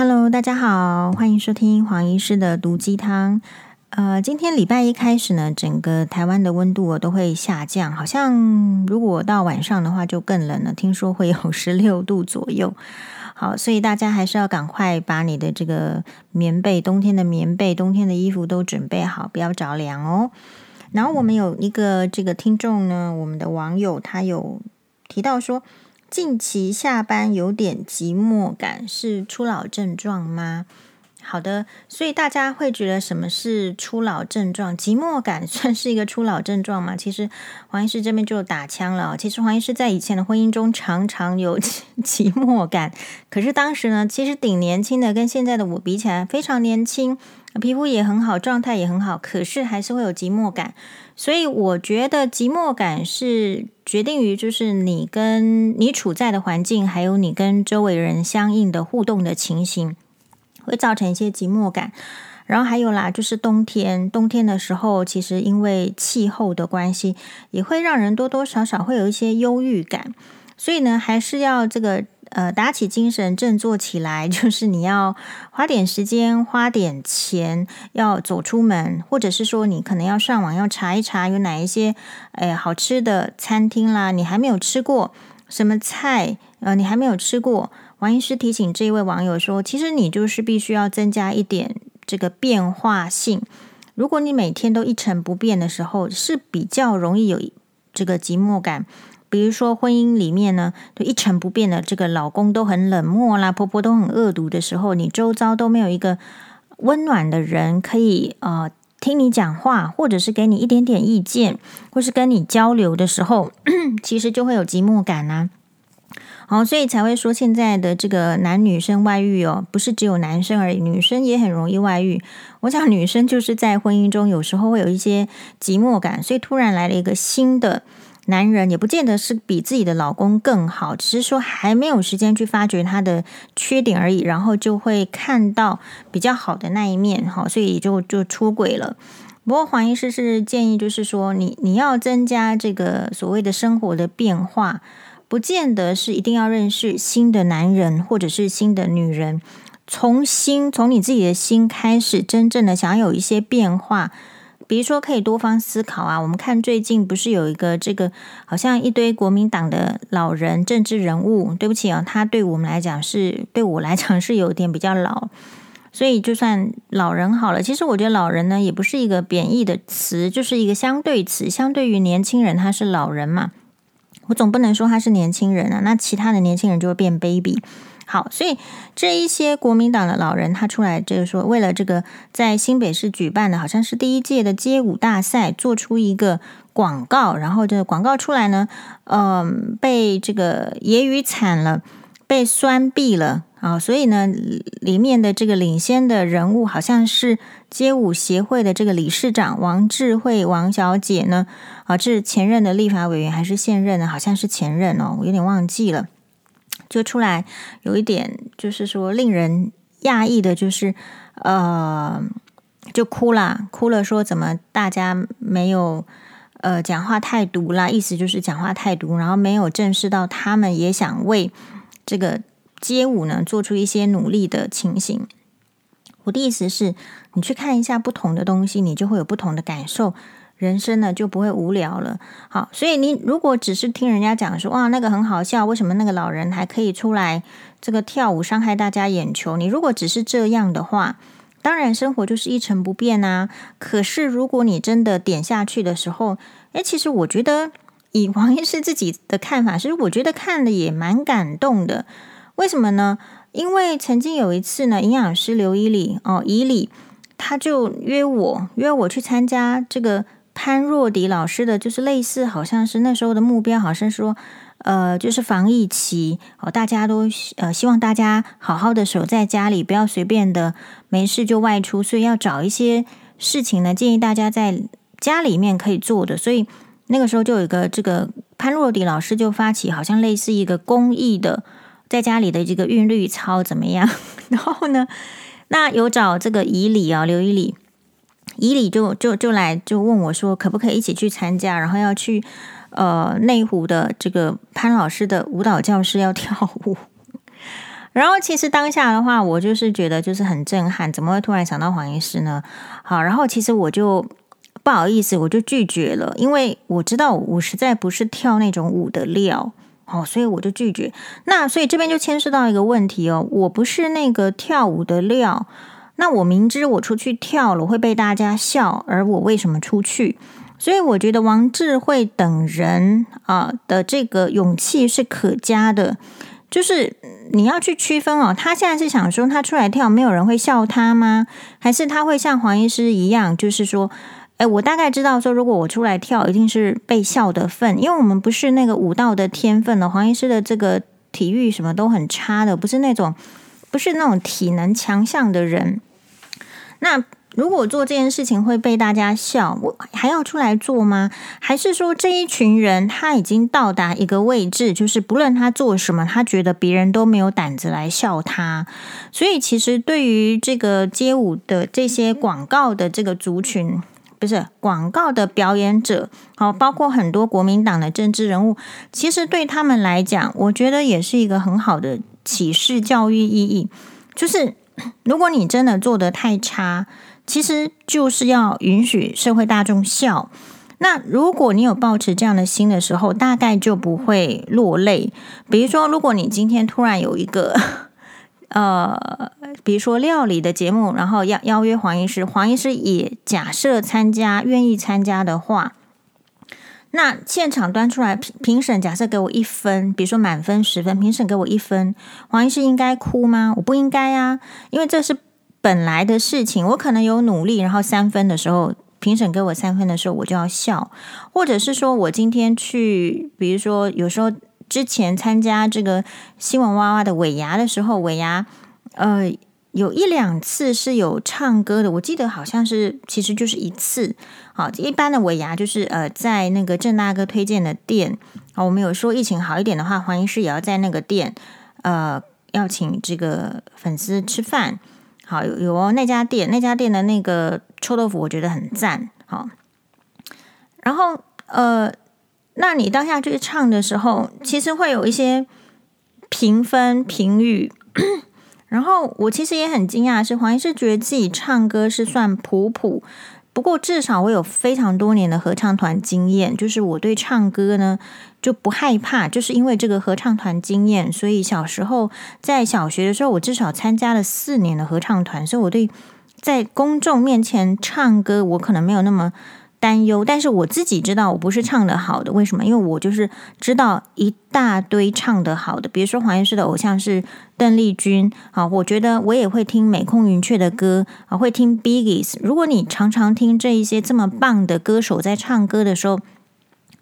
Hello，大家好，欢迎收听黄医师的毒鸡汤。呃，今天礼拜一开始呢，整个台湾的温度都会下降，好像如果到晚上的话就更冷了，听说会有十六度左右。好，所以大家还是要赶快把你的这个棉被、冬天的棉被、冬天的衣服都准备好，不要着凉哦。然后我们有一个这个听众呢，我们的网友他有提到说，近期下班有点寂寞感，是初老症状吗？好的，所以大家会觉得什么是初老症状？寂寞感算是一个初老症状吗？其实黄医师这边就打枪了。其实黄医师在以前的婚姻中常常有 寂寞感，可是当时呢，其实挺年轻的，跟现在的我比起来非常年轻，皮肤也很好，状态也很好，可是还是会有寂寞感。所以我觉得寂寞感是决定于就是你跟你处在的环境，还有你跟周围人相应的互动的情形。会造成一些寂寞感，然后还有啦，就是冬天，冬天的时候，其实因为气候的关系，也会让人多多少少会有一些忧郁感。所以呢，还是要这个呃打起精神，振作起来，就是你要花点时间，花点钱，要走出门，或者是说你可能要上网要查一查有哪一些诶好吃的餐厅啦，你还没有吃过什么菜，呃，你还没有吃过。王医师提醒这一位网友说：“其实你就是必须要增加一点这个变化性。如果你每天都一成不变的时候，是比较容易有这个寂寞感。比如说婚姻里面呢，就一成不变的这个老公都很冷漠啦，婆婆都很恶毒的时候，你周遭都没有一个温暖的人可以呃听你讲话，或者是给你一点点意见，或是跟你交流的时候，其实就会有寂寞感呐、啊。”好，所以才会说现在的这个男女生外遇哦，不是只有男生而已，女生也很容易外遇。我想女生就是在婚姻中有时候会有一些寂寞感，所以突然来了一个新的男人，也不见得是比自己的老公更好，只是说还没有时间去发掘他的缺点而已，然后就会看到比较好的那一面，好，所以就就出轨了。不过黄医师是建议，就是说你你要增加这个所谓的生活的变化。不见得是一定要认识新的男人或者是新的女人，从心从你自己的心开始，真正的想有一些变化。比如说，可以多方思考啊。我们看最近不是有一个这个，好像一堆国民党的老人政治人物。对不起啊，他对我们来讲是对我来讲是有点比较老，所以就算老人好了。其实我觉得老人呢，也不是一个贬义的词，就是一个相对词，相对于年轻人，他是老人嘛。我总不能说他是年轻人啊，那其他的年轻人就会变 baby。好，所以这一些国民党的老人，他出来就是说，为了这个在新北市举办的好像是第一届的街舞大赛，做出一个广告，然后这个广告出来呢，嗯、被这个揶揄惨了，被酸毙了。啊，所以呢，里面的这个领先的人物好像是街舞协会的这个理事长王智慧王小姐呢，啊，这是前任的立法委员还是现任呢？好像是前任哦，我有点忘记了。就出来有一点，就是说令人讶异的，就是呃，就哭了，哭了，说怎么大家没有呃讲话太毒啦，意思就是讲话太毒，然后没有正视到他们也想为这个。街舞呢，做出一些努力的情形。我的意思是，你去看一下不同的东西，你就会有不同的感受，人生呢就不会无聊了。好，所以你如果只是听人家讲说，哇，那个很好笑，为什么那个老人还可以出来这个跳舞，伤害大家眼球？你如果只是这样的话，当然生活就是一成不变啊。可是如果你真的点下去的时候，诶，其实我觉得以王医师自己的看法，其实我觉得看了也蛮感动的。为什么呢？因为曾经有一次呢，营养师刘以礼哦，以礼他就约我约我去参加这个潘若迪老师的，就是类似好像是那时候的目标，好像是说呃，就是防疫期哦，大家都呃希望大家好好的守在家里，不要随便的没事就外出，所以要找一些事情呢，建议大家在家里面可以做的。所以那个时候就有一个这个潘若迪老师就发起，好像类似一个公益的。在家里的这个韵律操怎么样？然后呢，那有找这个以礼啊，刘以礼，以礼就就就来就问我说，可不可以一起去参加？然后要去呃内湖的这个潘老师的舞蹈教室要跳舞。然后其实当下的话，我就是觉得就是很震撼，怎么会突然想到黄医师呢？好，然后其实我就不好意思，我就拒绝了，因为我知道我实在不是跳那种舞的料，哦，所以我就拒绝。那所以这边就牵涉到一个问题哦，我不是那个跳舞的料。那我明知我出去跳了会被大家笑，而我为什么出去？所以我觉得王智慧等人啊的这个勇气是可嘉的，就是你要去区分哦，他现在是想说他出来跳没有人会笑他吗？还是他会像黄医师一样，就是说，哎，我大概知道说，如果我出来跳，一定是被笑的份，因为我们不是那个舞蹈的天分的，黄医师的这个体育什么都很差的，不是那种不是那种体能强项的人。那如果做这件事情会被大家笑，我还要出来做吗？还是说这一群人他已经到达一个位置，就是不论他做什么，他觉得别人都没有胆子来笑他。所以其实对于这个街舞的这些广告的这个族群，不是广告的表演者，好，包括很多国民党的政治人物，其实对他们来讲，我觉得也是一个很好的启示教育意义，就是。如果你真的做得太差，其实就是要允许社会大众笑。那如果你有抱持这样的心的时候，大概就不会落泪。比如说，如果你今天突然有一个呃，比如说料理的节目，然后要邀约黄医师，黄医师也假设参加，愿意参加的话。那现场端出来评评审，假设给我一分，比如说满分十分，评审给我一分，黄医师应该哭吗？我不应该啊，因为这是本来的事情。我可能有努力，然后三分的时候，评审给我三分的时候，我就要笑，或者是说我今天去，比如说有时候之前参加这个新闻挖挖的尾牙的时候，尾牙，呃。有一两次是有唱歌的，我记得好像是，其实就是一次。好，一般的尾牙就是呃，在那个郑大哥推荐的店。好，我们有说疫情好一点的话，黄医师也要在那个店，呃，要请这个粉丝吃饭。好，有有哦，那家店，那家店的那个臭豆腐我觉得很赞。好，然后呃，那你当下去唱的时候，其实会有一些评分评语。然后我其实也很惊讶，是黄医师觉得自己唱歌是算普普，不过至少我有非常多年的合唱团经验，就是我对唱歌呢就不害怕，就是因为这个合唱团经验，所以小时候在小学的时候，我至少参加了四年的合唱团，所以我对在公众面前唱歌，我可能没有那么。担忧，但是我自己知道我不是唱得好的，为什么？因为我就是知道一大堆唱得好的，比如说黄医师的偶像是邓丽君，好，我觉得我也会听美空云雀的歌，啊，会听 Biggs。如果你常常听这一些这么棒的歌手在唱歌的时候，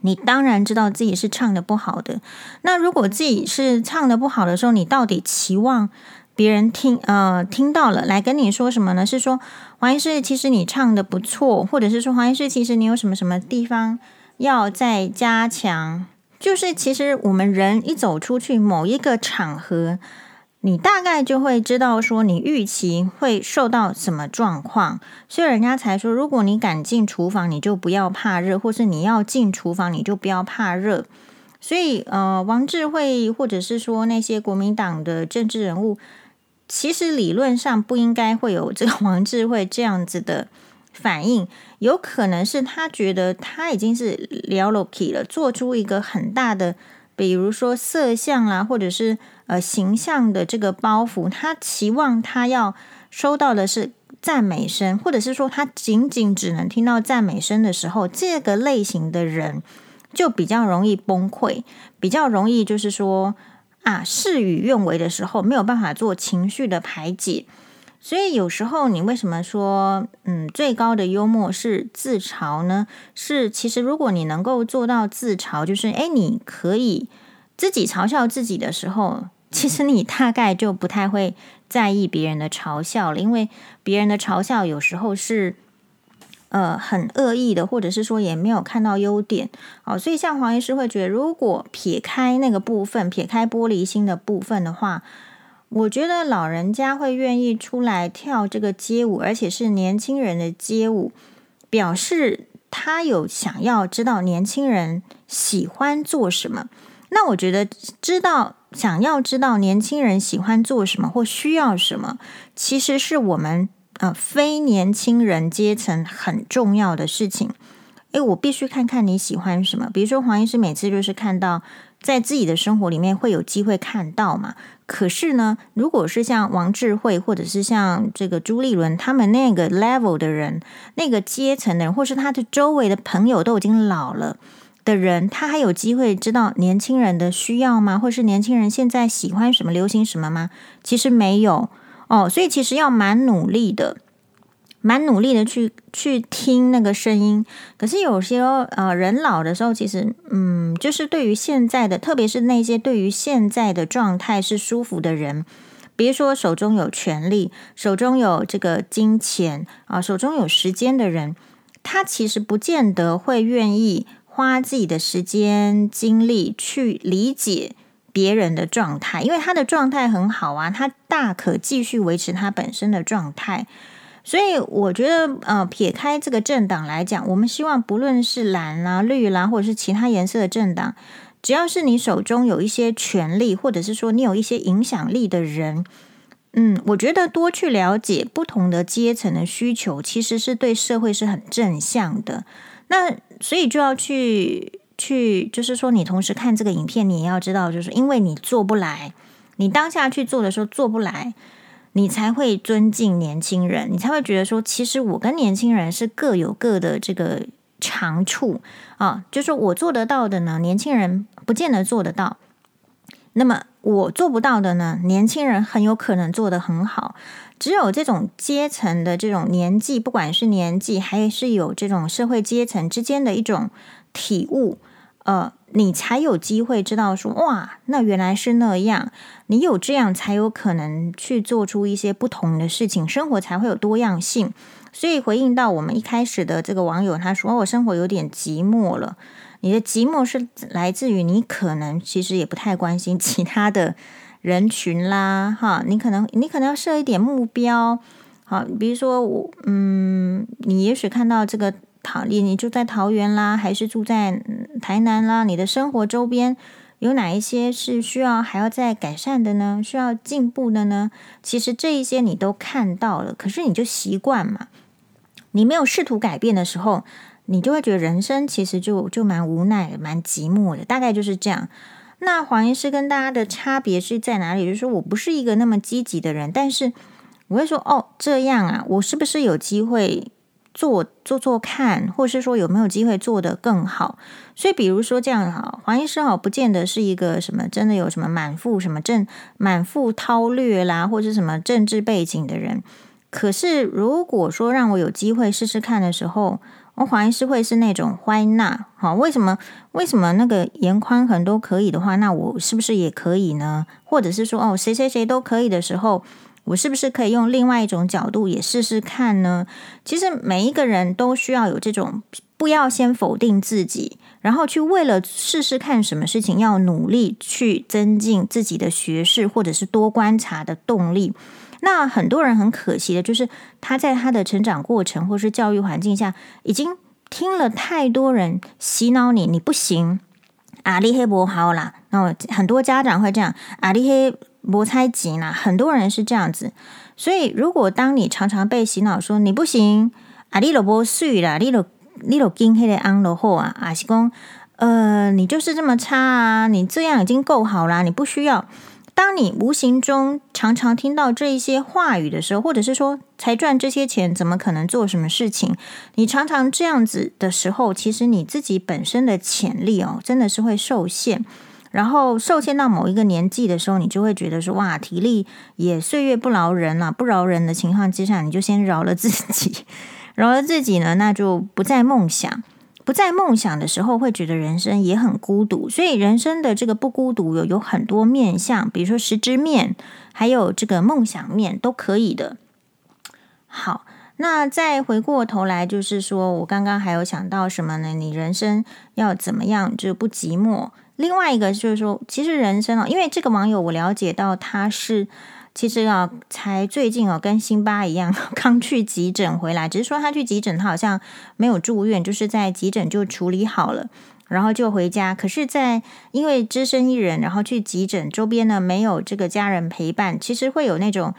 你当然知道自己是唱得不好的。那如果自己是唱得不好的时候，你到底期望？别人听呃听到了，来跟你说什么呢？是说黄医师，其实你唱得不错，或者是说黄医师，其实你有什么什么地方要再加强？就是其实我们人一走出去某一个场合，你大概就会知道说你预期会受到什么状况，所以人家才说，如果你敢进厨房，你就不要怕热，或是你要进厨房，你就不要怕热。所以呃，王智慧或者是说那些国民党的政治人物。其实理论上不应该会有这个王智慧这样子的反应，有可能是他觉得他已经是了不起了，做出一个很大的，比如说色相啦，或者是呃形象的这个包袱，他期望他要收到的是赞美声，或者是说他仅仅只能听到赞美声的时候，这个类型的人就比较容易崩溃，比较容易就是说。啊，事与愿违的时候没有办法做情绪的排解，所以有时候你为什么说，嗯，最高的幽默是自嘲呢？是其实如果你能够做到自嘲，就是诶，你可以自己嘲笑自己的时候，其实你大概就不太会在意别人的嘲笑了，因为别人的嘲笑有时候是。呃，很恶意的，或者是说也没有看到优点，哦，所以像黄医师会觉得，如果撇开那个部分，撇开玻璃心的部分的话，我觉得老人家会愿意出来跳这个街舞，而且是年轻人的街舞，表示他有想要知道年轻人喜欢做什么。那我觉得知道想要知道年轻人喜欢做什么或需要什么，其实是我们呃非年轻人阶层很重要的事情。诶，我必须看看你喜欢什么。比如说黄医师每次就是看到在自己的生活里面会有机会看到嘛。可是呢，如果是像王智慧或者是像这个朱立伦他们那个 level 的人，那个阶层的人，或是他的周围的朋友都已经老了的人，他还有机会知道年轻人的需要吗？或是年轻人现在喜欢什么、流行什么吗？其实没有哦，所以其实要蛮努力的。蛮努力的去去听那个声音，可是有些呃人老的时候，其实嗯，就是对于现在的，特别是那些对于现在的状态是舒服的人，比如说手中有权力、手中有这个金钱啊、手中有时间的人，他其实不见得会愿意花自己的时间精力去理解别人的状态，因为他的状态很好啊，他大可继续维持他本身的状态。所以我觉得，呃，撇开这个政党来讲，我们希望不论是蓝啦、绿啦，或者是其他颜色的政党，只要是你手中有一些权力，或者是说你有一些影响力的人，嗯，我觉得多去了解不同的阶层的需求，其实是对社会是很正向的。那所以就要去去，就是说，你同时看这个影片，你也要知道，就是因为你做不来，你当下去做的时候做不来。你才会尊敬年轻人，你才会觉得说，其实我跟年轻人是各有各的这个长处啊。就是我做得到的呢，年轻人不见得做得到。那么我做不到的呢，年轻人很有可能做得很好。只有这种阶层的这种年纪，不管是年纪还是有这种社会阶层之间的一种体悟。呃，你才有机会知道说，哇，那原来是那样。你有这样，才有可能去做出一些不同的事情，生活才会有多样性。所以回应到我们一开始的这个网友，他说：“，我生活有点寂寞了。”你的寂寞是来自于你可能其实也不太关心 其他的人群啦，哈，你可能你可能要设一点目标，好，比如说我，嗯，你也许看到这个。桃，你你住在桃园啦，还是住在台南啦？你的生活周边有哪一些是需要还要再改善的呢？需要进步的呢？其实这一些你都看到了，可是你就习惯嘛。你没有试图改变的时候，你就会觉得人生其实就就蛮无奈的，蛮寂寞的。大概就是这样。那黄医师跟大家的差别是在哪里？就是说我不是一个那么积极的人，但是我会说哦，这样啊，我是不是有机会？做做做看，或是说有没有机会做得更好？所以比如说这样哈，黄医师哈，不见得是一个什么真的有什么满腹什么政满腹韬略啦，或者什么政治背景的人。可是如果说让我有机会试试看的时候，我黄医师会是那种 Why not？好，为什么为什么那个颜宽恒都可以的话，那我是不是也可以呢？或者是说哦，谁谁谁都可以的时候？我是不是可以用另外一种角度也试试看呢？其实每一个人都需要有这种，不要先否定自己，然后去为了试试看什么事情，要努力去增进自己的学识或者是多观察的动力。那很多人很可惜的就是他在他的成长过程或是教育环境下，已经听了太多人洗脑你，你不行，啊，你黑不好啦。然后很多家长会这样，啊，你黑。摩猜吉呢？很多人是这样子，所以如果当你常常被洗脑说你不行啊，你都不水啦，你都你都经黑的安乐后啊，阿西公，呃，你就是这么差啊，你这样已经够好啦，你不需要。当你无形中常常听到这一些话语的时候，或者是说才赚这些钱，怎么可能做什么事情？你常常这样子的时候，其实你自己本身的潜力哦，真的是会受限。然后受限到某一个年纪的时候，你就会觉得说：“哇，体力也岁月不饶人了，不饶人的情况之下，你就先饶了自己，饶了自己呢，那就不再梦想，不再梦想的时候，会觉得人生也很孤独。所以人生的这个不孤独有有很多面向，比如说实质面，还有这个梦想面都可以的。好，那再回过头来，就是说我刚刚还有想到什么呢？你人生要怎么样就不寂寞？另外一个就是说，其实人生啊，因为这个网友我了解到他是其实啊，才最近哦，跟辛巴一样 刚去急诊回来，只是说他去急诊，他好像没有住院，就是在急诊就处理好了。然后就回家。可是，在因为只身一人，然后去急诊，周边呢没有这个家人陪伴，其实会有那种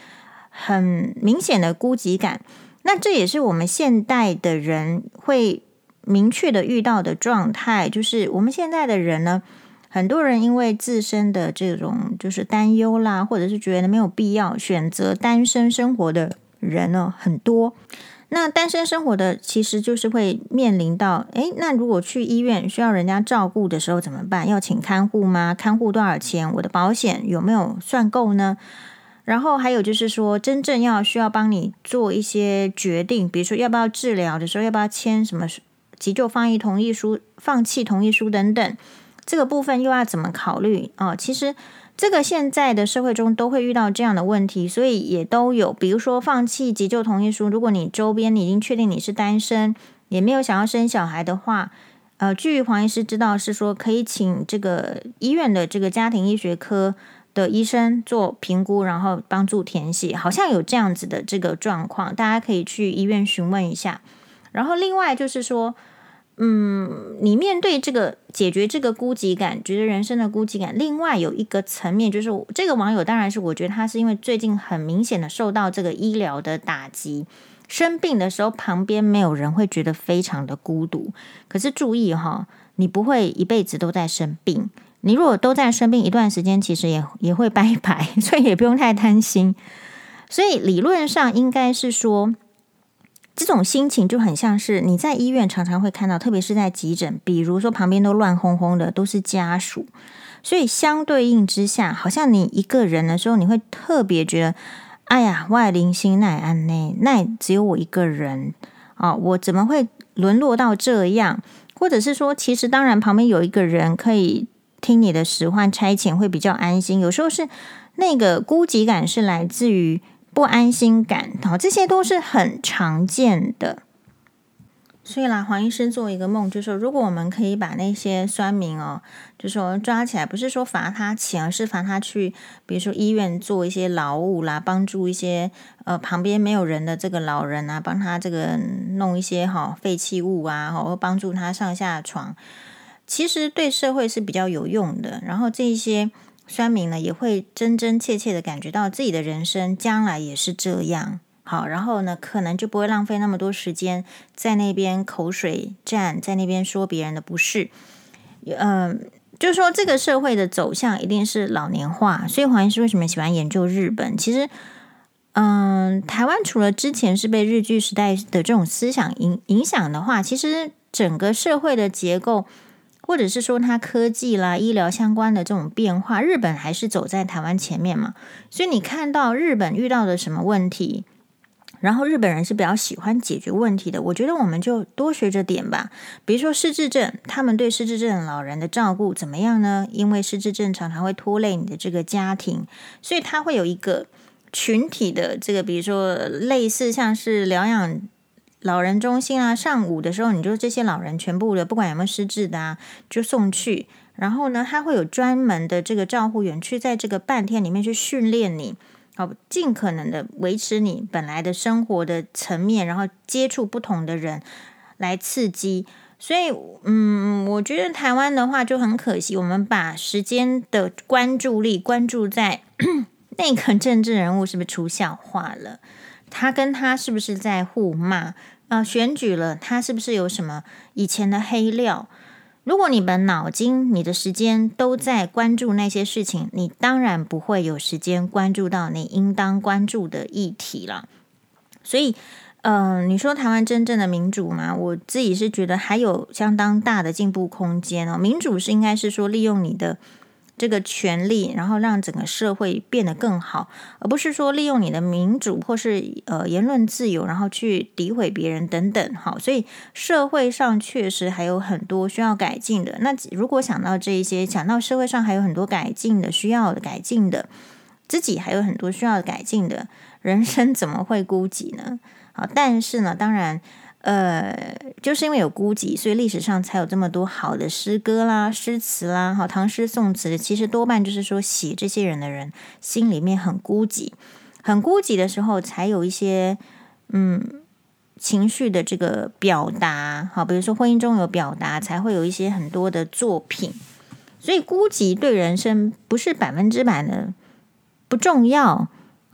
很明显的孤寂感。那这也是我们现代的人会明确的遇到的状态，就是我们现在的人呢，很多人因为自身的这种就是担忧啦，或者是觉得没有必要选择单身生活的人呢，很多。那单身生活的其实就是会面临到，诶，那如果去医院需要人家照顾的时候怎么办？要请看护吗？看护多少钱？我的保险有没有算够呢？然后还有就是说，真正要需要帮你做一些决定，比如说要不要治疗的时候，要不要签什么急救放弃同意书、放弃同意书等等，这个部分又要怎么考虑？哦，其实。这个现在的社会中都会遇到这样的问题，所以也都有，比如说放弃急救同意书。如果你周边你已经确定你是单身，也没有想要生小孩的话，呃，据黄医师知道是说可以请这个医院的这个家庭医学科的医生做评估，然后帮助填写，好像有这样子的这个状况，大家可以去医院询问一下。然后另外就是说。嗯，你面对这个解决这个孤寂感，觉得人生的孤寂感，另外有一个层面，就是这个网友当然是我觉得他是因为最近很明显的受到这个医疗的打击，生病的时候旁边没有人会觉得非常的孤独。可是注意哈，你不会一辈子都在生病，你如果都在生病一段时间，其实也也会拜拜，所以也不用太担心。所以理论上应该是说。这种心情就很像是你在医院常常会看到，特别是在急诊，比如说旁边都乱哄哄的，都是家属，所以相对应之下，好像你一个人的时候，你会特别觉得，哎呀，外灵心奈安内，那只有我一个人啊，我怎么会沦落到这样？或者是说，其实当然旁边有一个人可以听你的使唤差遣，会比较安心。有时候是那个孤寂感是来自于。不安心感，哦，这些都是很常见的。所以啦，黄医生做一个梦，就是说，如果我们可以把那些酸民哦，就说抓起来，不是说罚他钱，而是罚他去，比如说医院做一些劳务啦，帮助一些呃旁边没有人的这个老人啊，帮他这个弄一些哈、废弃物啊，或帮助他上下床，其实对社会是比较有用的。然后这一些。酸民呢也会真真切切的感觉到自己的人生将来也是这样好，然后呢可能就不会浪费那么多时间在那边口水战，在那边说别人的不是。嗯，就是说这个社会的走向一定是老年化，所以黄医师为什么喜欢研究日本？其实，嗯，台湾除了之前是被日剧时代的这种思想影影响的话，其实整个社会的结构。或者是说它科技啦、医疗相关的这种变化，日本还是走在台湾前面嘛？所以你看到日本遇到的什么问题，然后日本人是比较喜欢解决问题的。我觉得我们就多学着点吧。比如说失智症，他们对失智症老人的照顾怎么样呢？因为失智症常常会拖累你的这个家庭，所以他会有一个群体的这个，比如说类似像是疗养。老人中心啊，上午的时候，你就这些老人全部的，不管有没有失智的啊，就送去。然后呢，他会有专门的这个照护员去在这个半天里面去训练你，好，尽可能的维持你本来的生活的层面，然后接触不同的人来刺激。所以，嗯，我觉得台湾的话就很可惜，我们把时间的关注力关注在 那个政治人物是不是出笑话了。他跟他是不是在互骂啊？选举了，他是不是有什么以前的黑料？如果你们脑筋、你的时间都在关注那些事情，你当然不会有时间关注到你应当关注的议题了。所以，嗯、你说台湾真正的民主吗？我自己是觉得还有相当大的进步空间哦。民主是应该是说利用你的。这个权利，然后让整个社会变得更好，而不是说利用你的民主或是呃言论自由，然后去诋毁别人等等。好，所以社会上确实还有很多需要改进的。那如果想到这一些，想到社会上还有很多改进的、需要改进的，自己还有很多需要改进的，人生怎么会孤寂呢？好，但是呢，当然。呃，就是因为有孤寂，所以历史上才有这么多好的诗歌啦、诗词啦，好，唐诗宋词，其实多半就是说写这些人的人心里面很孤寂，很孤寂的时候，才有一些嗯情绪的这个表达，好，比如说婚姻中有表达，才会有一些很多的作品。所以孤寂对人生不是百分之百的不重要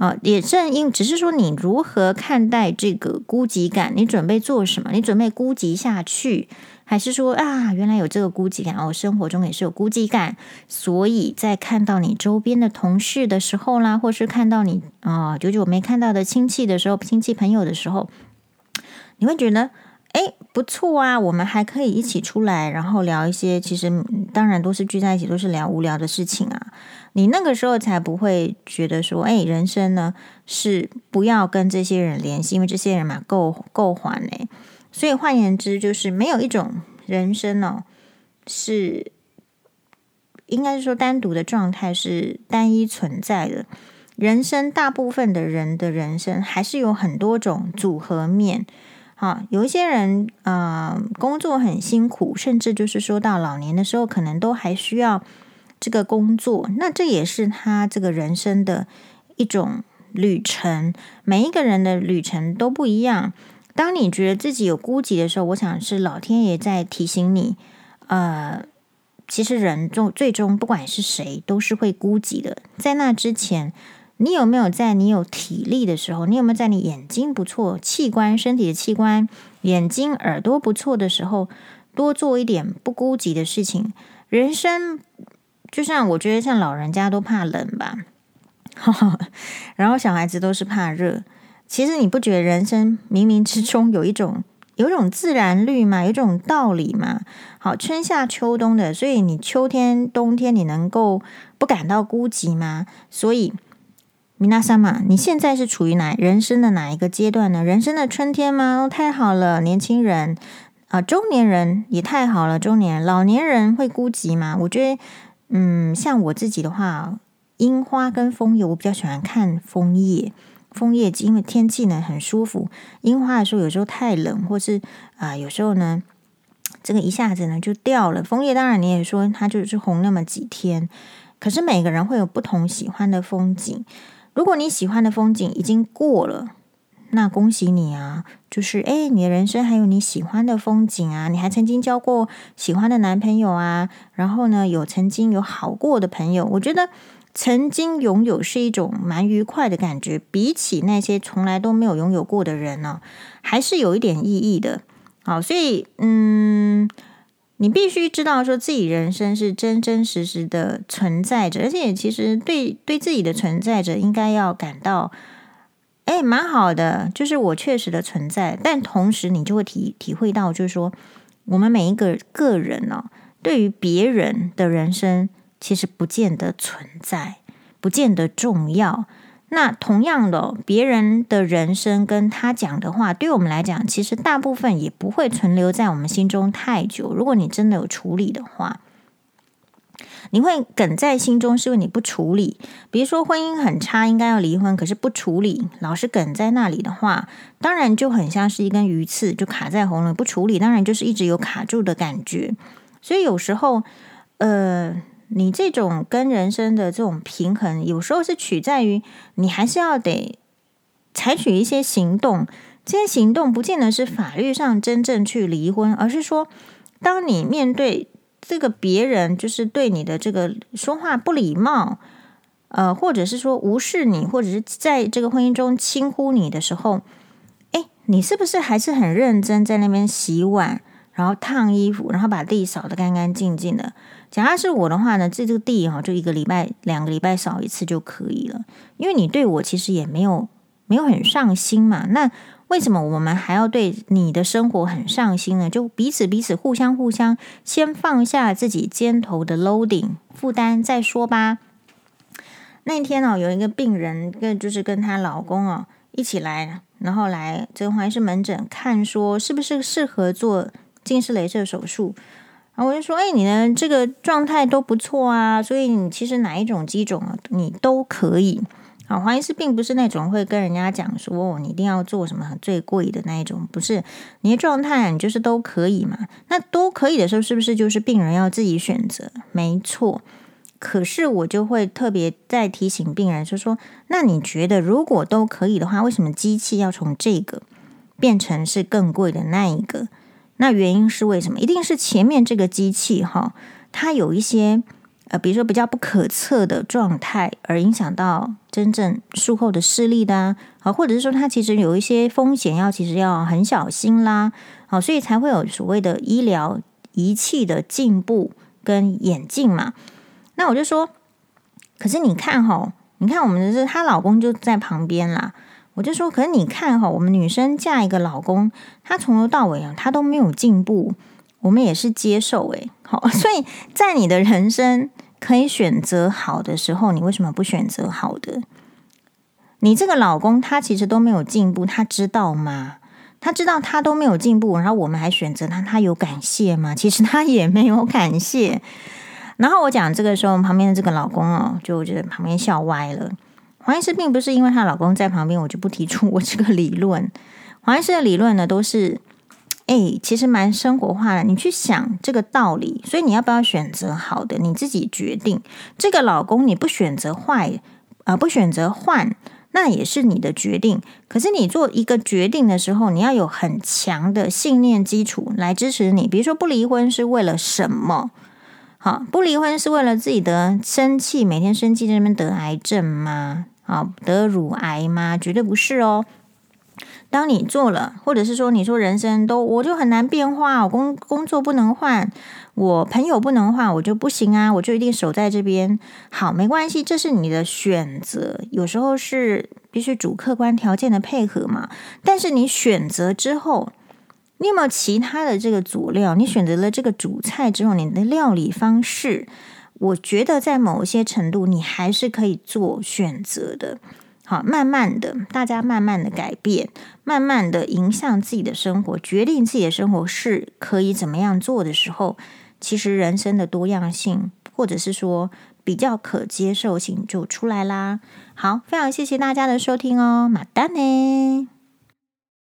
啊，也正因只是说你如何看待这个孤寂感，你准备做什么？你准备孤寂下去，还是说啊，原来有这个孤寂感，哦，生活中也是有孤寂感，所以在看到你周边的同事的时候啦，或是看到你啊，久久没看到的亲戚的时候，亲戚朋友的时候。你会觉得，哎，不错啊，我们还可以一起出来，然后聊一些，其实当然都是聚在一起，都是聊无聊的事情啊。你那个时候才不会觉得说，哎，人生呢是不要跟这些人联系，因为这些人嘛够够还嘞。所以换言之，就是没有一种人生哦，是应该是说单独的状态是单一存在的。人生大部分的人的人生还是有很多种组合面。啊，有一些人，呃，工作很辛苦，甚至就是说到老年的时候，可能都还需要这个工作。那这也是他这个人生的一种旅程。每一个人的旅程都不一样。当你觉得自己有孤寂的时候，我想是老天爷在提醒你，呃，其实人终最终不管是谁，都是会孤寂的。在那之前。你有没有在你有体力的时候，你有没有在你眼睛不错、器官身体的器官、眼睛耳朵不错的时候，多做一点不孤寂的事情？人生就像我觉得，像老人家都怕冷吧，然后小孩子都是怕热。其实你不觉得人生冥冥之中有一种有一种自然律吗？有一种道理吗？好，春夏秋冬的，所以你秋天、冬天你能够不感到孤寂吗？所以。米娜桑嘛，你现在是处于哪人生的哪一个阶段呢？人生的春天吗？太好了，年轻人啊，中年人也太好了，中年，老年人会孤寂吗？我觉得，嗯，像我自己的话，樱花跟枫叶，我比较喜欢看枫叶，枫叶因为天气呢很舒服。樱花的时候有时候太冷，或是啊、有时候呢，这个一下子呢就掉了。枫叶当然你也说它就是红那么几天，可是每个人会有不同喜欢的风景。如果你喜欢的风景已经过了，那恭喜你啊！就是诶，你的人生还有你喜欢的风景啊，你还曾经交过喜欢的男朋友啊，然后呢，有曾经有好过的朋友。我觉得曾经拥有是一种蛮愉快的感觉，比起那些从来都没有拥有过的人呢，还是有一点意义的。好，所以嗯。你必须知道，说自己人生是真真实实的存在着，而且其实对对自己的存在着应该要感到，哎，蛮好的，就是我确实的存在。但同时，你就会体体会到，就是说，我们每一个个人呢，对于别人的人生，其实不见得存在，不见得重要。那同样的，别人的人生跟他讲的话，对我们来讲，其实大部分也不会存留在我们心中太久。如果你真的有处理的话，你会梗在心中，是因为你不处理。比如说婚姻很差，应该要离婚，可是不处理，老是梗在那里的话，当然就很像是一根鱼刺，就卡在喉咙，不处理，当然就是一直有卡住的感觉。所以有时候，呃。你这种跟人生的这种平衡，有时候是取在于你还是要得采取一些行动。这些行动不见得是法律上真正去离婚，而是说，当你面对这个别人，就是对你的这个说话不礼貌，呃，或者是说无视你，或者是在这个婚姻中轻忽你的时候，哎，你是不是还是很认真在那边洗碗，然后烫衣服，然后把地扫得干干净净的？假如是我的话呢，这个地哈，就一个礼拜、两个礼拜扫一次就可以了。因为你对我其实也没有没有很上心嘛。那为什么我们还要对你的生活很上心呢？就彼此彼此互相互相，先放下自己肩头的 loading 负担再说吧。那天哦，有一个病人跟就是跟她老公哦一起来，然后来这个黄医师门诊看，说是不是适合做近视雷射手术。然后我就说，哎，你的这个状态都不错啊，所以你其实哪一种机种啊，你都可以。好，黄医师并不是那种会跟人家讲说，哦，你一定要做什么最贵的那一种，不是。你的状态你就是都可以嘛。那都可以的时候，是不是就是病人要自己选择？没错。可是我就会特别再提醒病人，就说，那你觉得如果都可以的话，为什么机器要从这个变成是更贵的那一个。那原因是为什么？一定是前面这个机器哈，它有一些呃，比如说比较不可测的状态，而影响到真正术后的视力的啊，啊，或者是说它其实有一些风险要其实要很小心啦，好，所以才会有所谓的医疗仪器的进步跟演进嘛。那我就说，可是你看哈，你看我们的是她老公就在旁边啦。我就说，可是你看哈，我们女生嫁一个老公，他从头到尾啊，他都没有进步，我们也是接受诶。好，所以在你的人生可以选择好的时候，你为什么不选择好的？你这个老公他其实都没有进步，他知道吗？他知道他都没有进步，然后我们还选择他，他有感谢吗？其实他也没有感谢。然后我讲这个时候，旁边的这个老公哦，就觉得旁边笑歪了。黄医师并不是因为她老公在旁边，我就不提出我这个理论。黄医师的理论呢，都是诶，其实蛮生活化的。你去想这个道理，所以你要不要选择好的，你自己决定。这个老公你不选择坏，啊、不选择换，那也是你的决定。可是你做一个决定的时候，你要有很强的信念基础来支持你。比如说，不离婚是为了什么？好，不离婚是为了自己的生气，每天生气在那边得癌症吗？啊，得乳癌吗？绝对不是哦。当你做了，或者是说你说人生都我就很难变化，我工工作不能换，我朋友不能换，我就不行啊，我就一定守在这边。好，没关系，这是你的选择。有时候是必须主客观条件的配合嘛。但是你选择之后，你有没有其他的这个佐料？你选择了这个主菜之后，你的料理方式。我觉得在某一些程度，你还是可以做选择的。好，慢慢的，大家慢慢的改变，慢慢的影响自己的生活，决定自己的生活是可以怎么样做的时候，其实人生的多样性，或者是说比较可接受性就出来啦。好，非常谢谢大家的收听哦，马丹呢。